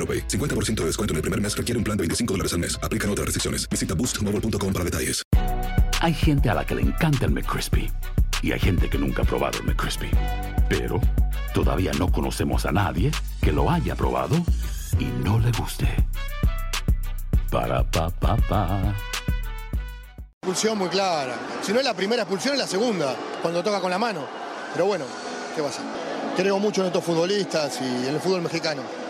AroPay. 50% de descuento en el primer mes requiere un plan de 25 dólares al mes. Aplican otras restricciones. Visita boostmobile.com para detalles. Hay gente a la que le encanta el McCrispy y hay gente que nunca ha probado el McCrispy. Pero todavía no conocemos a nadie que lo haya probado y no le guste. Para pa pa pa. Expulsión muy clara. Si no es la primera expulsión, es la segunda, cuando toca con la mano. Pero bueno, ¿qué pasa? Creo mucho en estos futbolistas y en el fútbol mexicano.